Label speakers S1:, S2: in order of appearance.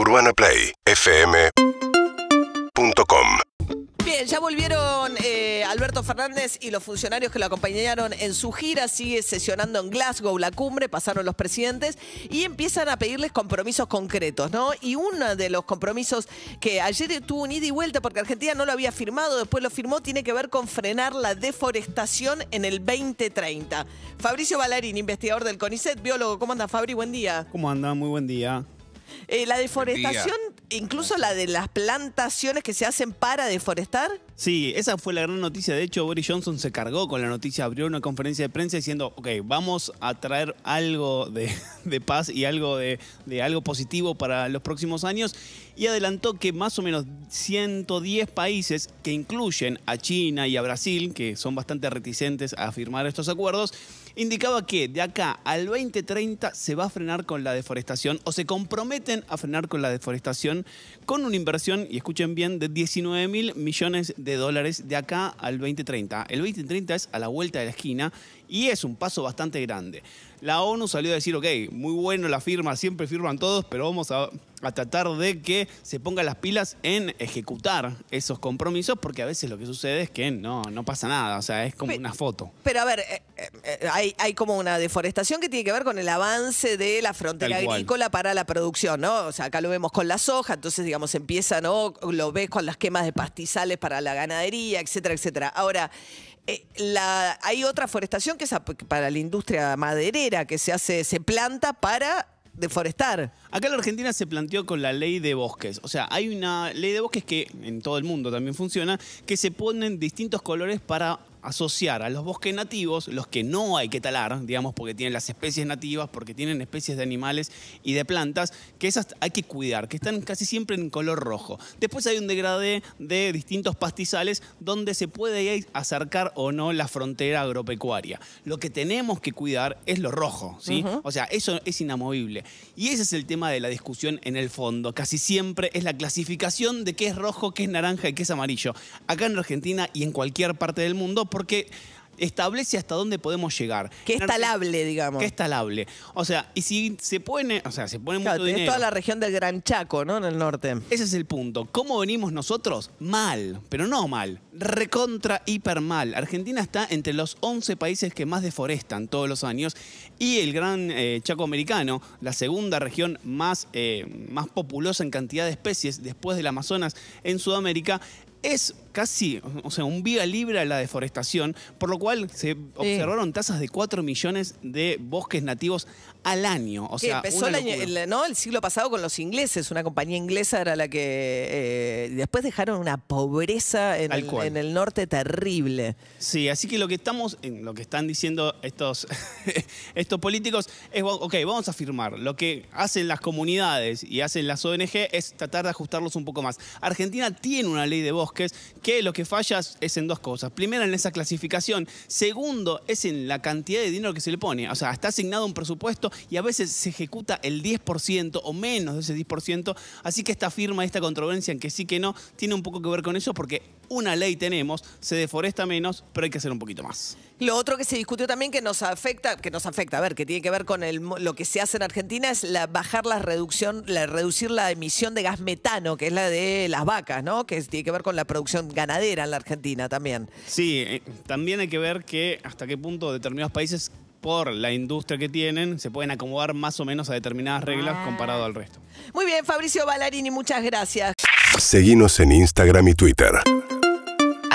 S1: UrbanaPlayFM.com
S2: Bien, ya volvieron eh, Alberto Fernández y los funcionarios que lo acompañaron en su gira. Sigue sesionando en Glasgow la cumbre, pasaron los presidentes y empiezan a pedirles compromisos concretos, ¿no? Y uno de los compromisos que ayer tuvo un ida y vuelta porque Argentina no lo había firmado, después lo firmó, tiene que ver con frenar la deforestación en el 2030. Fabricio Ballarín, investigador del CONICET, biólogo. ¿Cómo anda, Fabri? Buen día.
S3: ¿Cómo anda? Muy buen día.
S2: Eh, la deforestación, incluso la de las plantaciones que se hacen para deforestar.
S3: Sí, esa fue la gran noticia. De hecho, Boris Johnson se cargó con la noticia, abrió una conferencia de prensa diciendo, ok, vamos a traer algo de, de paz y algo de, de, algo positivo para los próximos años. Y adelantó que más o menos 110 países, que incluyen a China y a Brasil, que son bastante reticentes a firmar estos acuerdos, indicaba que de acá al 2030 se va a frenar con la deforestación o se comprometen a frenar con la deforestación con una inversión, y escuchen bien, de 19 mil millones de dólares de acá al 2030. El 2030 es a la vuelta de la esquina y es un paso bastante grande. La ONU salió a decir, ok, muy bueno la firma, siempre firman todos, pero vamos a, a, tratar de que se pongan las pilas en ejecutar esos compromisos, porque a veces lo que sucede es que no, no pasa nada, o sea, es como
S2: Pero-
S3: una foto.
S2: Pero a ver, eh, eh, hay, hay como una deforestación que tiene que ver con el avance de la frontera agrícola para la producción, ¿no? O sea, acá lo vemos con la soja, entonces, digamos, empieza, ¿no? Lo ves con las quemas de pastizales para la ganadería, etcétera, etcétera. Ahora, eh, hay otra forestación que es para la industria maderera, que se hace, se planta para deforestar.
S3: Acá en la Argentina se planteó con la ley de bosques. O sea, hay una ley de bosques que en todo el mundo también funciona, que se ponen distintos colores para asociar a los bosques nativos, los que no hay que talar, digamos, porque tienen las especies nativas, porque tienen especies de animales y de plantas, que esas hay que cuidar, que están casi siempre en color rojo. Después hay un degradé de distintos pastizales donde se puede acercar o no la frontera agropecuaria. Lo que tenemos que cuidar es lo rojo, ¿sí? O sea, eso es inamovible. Y ese es el tema de la discusión en el fondo. Casi siempre es la clasificación de qué es rojo, qué es naranja y qué es amarillo. Acá en Argentina y en cualquier parte del mundo, porque establece hasta dónde podemos llegar.
S2: Que es talable, digamos.
S3: Que es talable. O sea, y si se pone, o sea, se pone
S2: Claro,
S3: mucho dinero.
S2: toda la región del Gran Chaco, ¿no? En el norte.
S3: Ese es el punto. ¿Cómo venimos nosotros? Mal, pero no mal. Recontra, hiper mal. Argentina está entre los 11 países que más deforestan todos los años y el gran eh, Chaco americano, la segunda región más, eh, más populosa en cantidad de especies después del Amazonas en Sudamérica, es casi, o sea, un vía libre a la deforestación, por lo cual se observaron tasas de 4 millones de bosques nativos al año. O sea,
S2: empezó el, año- el- ¿no? el siglo pasado con los ingleses. Una compañía inglesa era la que eh, después dejaron una pobreza en el,
S3: cual.
S2: en el norte terrible.
S3: Sí, así que lo que estamos, en lo que están diciendo estos, estos políticos es, ok, vamos a firmar. Lo que hacen las comunidades y hacen las ONG es tratar de ajustarlos un poco más. Argentina tiene una ley de bosques que lo que falla es en dos cosas. Primero, en esa clasificación. Segundo, es en la cantidad de dinero que se le pone. O sea, está asignado un presupuesto y a veces se ejecuta el 10% o menos de ese 10%. Así que esta firma, esta controversia en que sí que no, tiene un poco que ver con eso porque una ley tenemos, se deforesta menos, pero hay que hacer un poquito más.
S2: Lo otro que se discutió también que nos afecta, que nos afecta, a ver, que tiene que ver con el, lo que se hace en Argentina es la, bajar la reducción, la, reducir la emisión de gas metano, que es la de las vacas, ¿no? Que tiene que ver con la producción ganadera en la Argentina también.
S3: Sí, eh, también hay que ver que hasta qué punto determinados países, por la industria que tienen, se pueden acomodar más o menos a determinadas reglas comparado al resto.
S2: Muy bien, Fabricio Ballarini, muchas gracias.
S1: Seguinos en Instagram y Twitter.